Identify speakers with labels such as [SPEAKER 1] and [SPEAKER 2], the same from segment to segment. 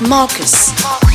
[SPEAKER 1] With Marcus.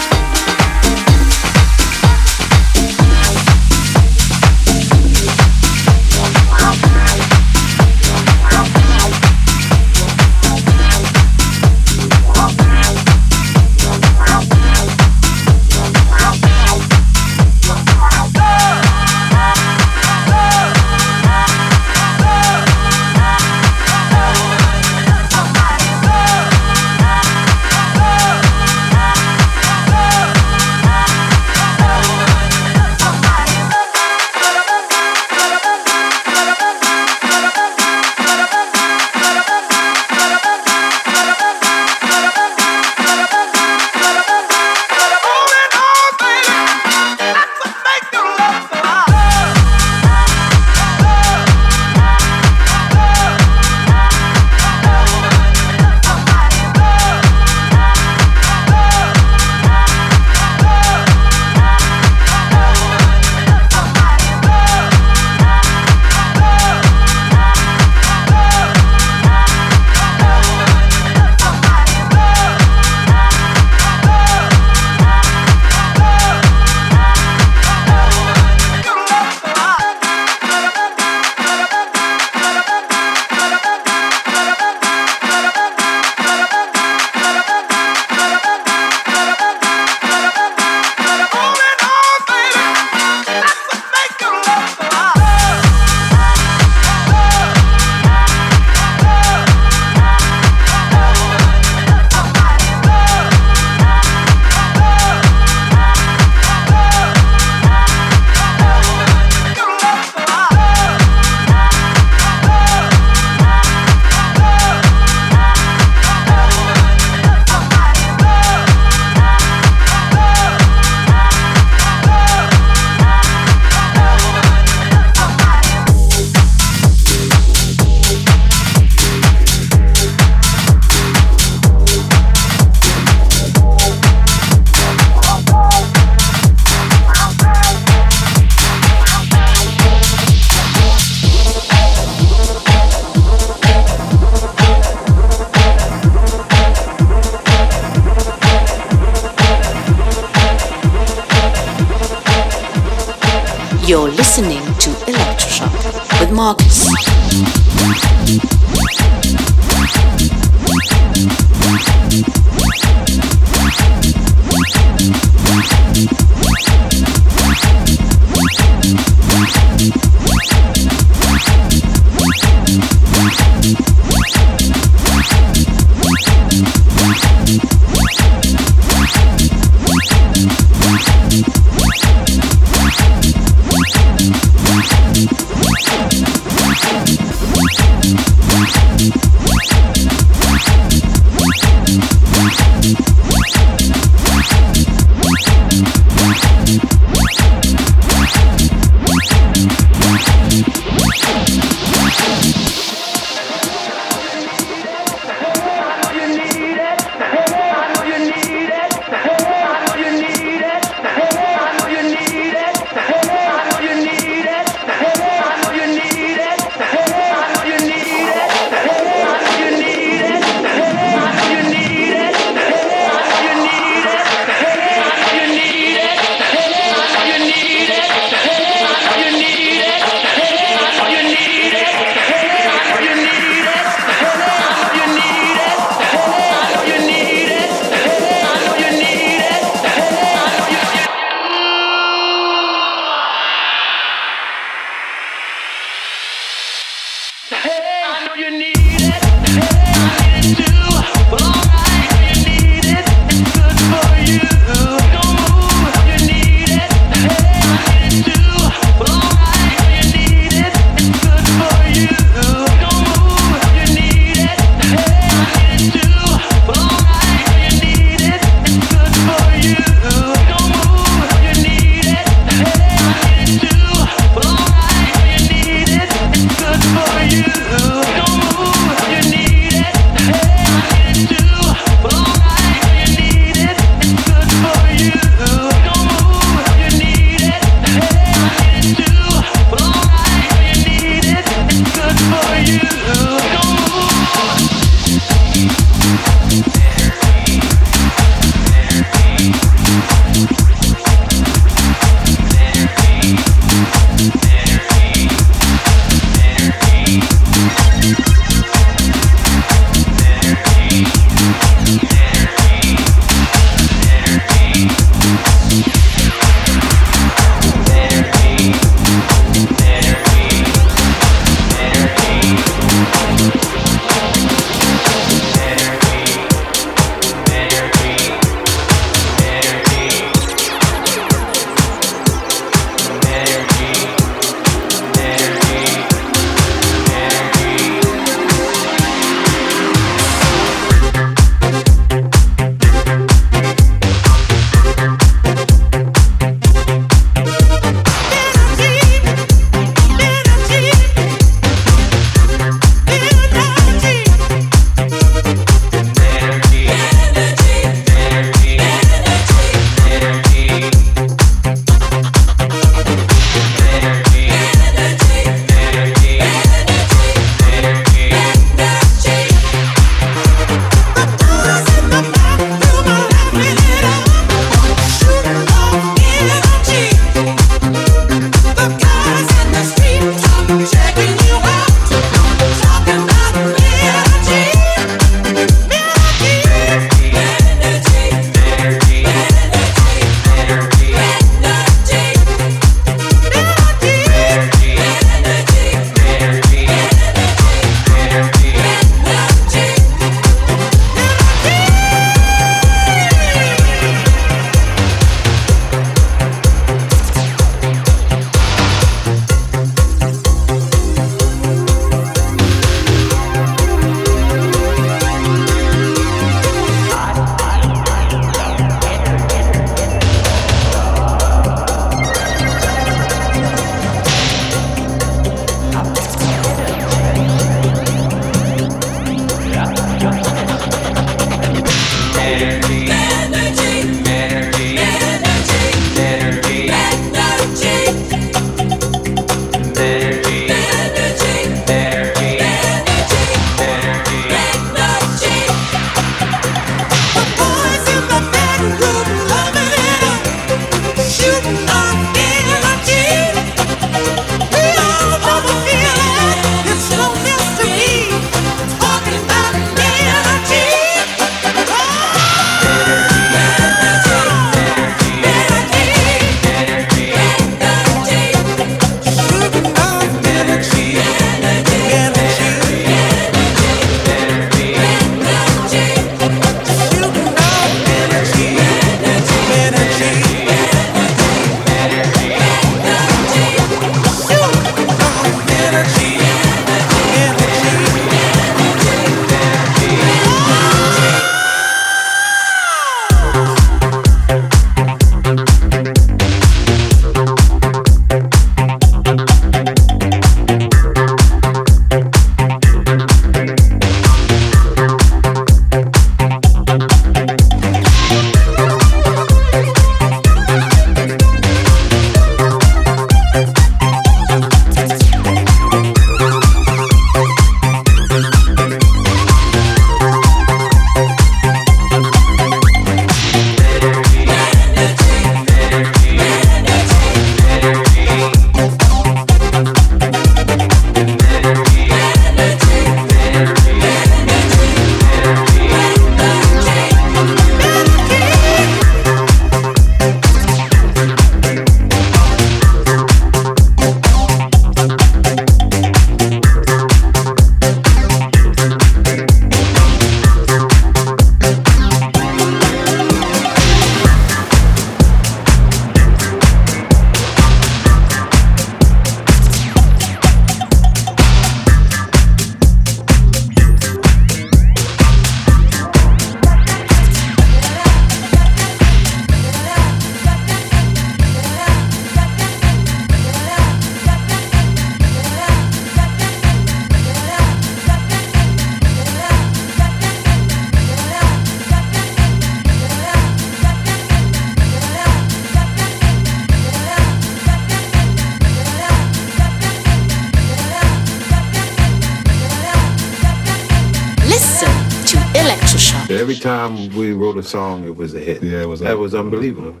[SPEAKER 2] Time we wrote a song, it was a hit.
[SPEAKER 3] Yeah, it was.
[SPEAKER 2] That was unbelievable.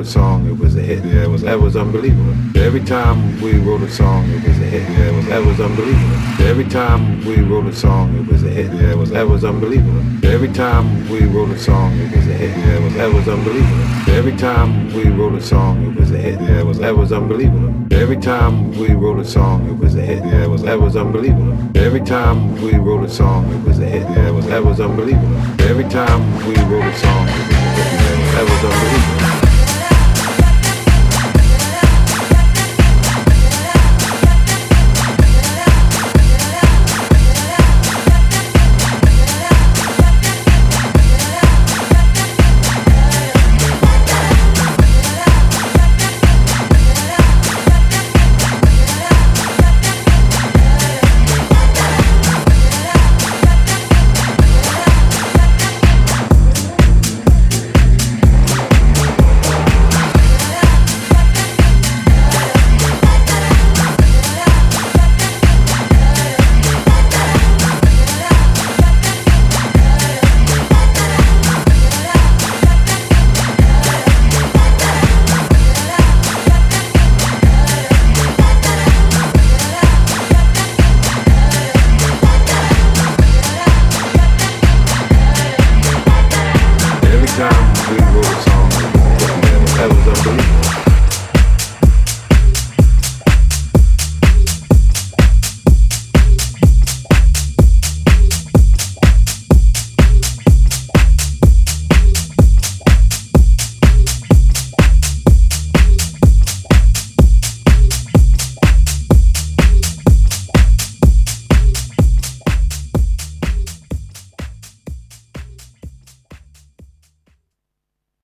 [SPEAKER 2] A song, it was a hit.
[SPEAKER 3] Yeah, it was.
[SPEAKER 2] That was unbelievable. Every time we wrote a song, it was a hit.
[SPEAKER 3] Yeah, it was.
[SPEAKER 2] That was unbelievable. Every time we wrote a song, it was a hit.
[SPEAKER 3] Yeah, it was.
[SPEAKER 2] That was unbelievable. Every time we wrote a song, it was a hit.
[SPEAKER 3] Yeah, it was.
[SPEAKER 2] That was unbelievable. Every time we wrote a song, it was a hit.
[SPEAKER 3] Yeah, it was.
[SPEAKER 2] That was unbelievable. Every time we wrote a song, it was a hit.
[SPEAKER 3] Yeah, it was.
[SPEAKER 2] That was unbelievable. Every time we wrote a song, it was a hit.
[SPEAKER 3] Yeah, it was.
[SPEAKER 2] That was unbelievable. Every time we wrote a song, it was a hit. That was unbelievable.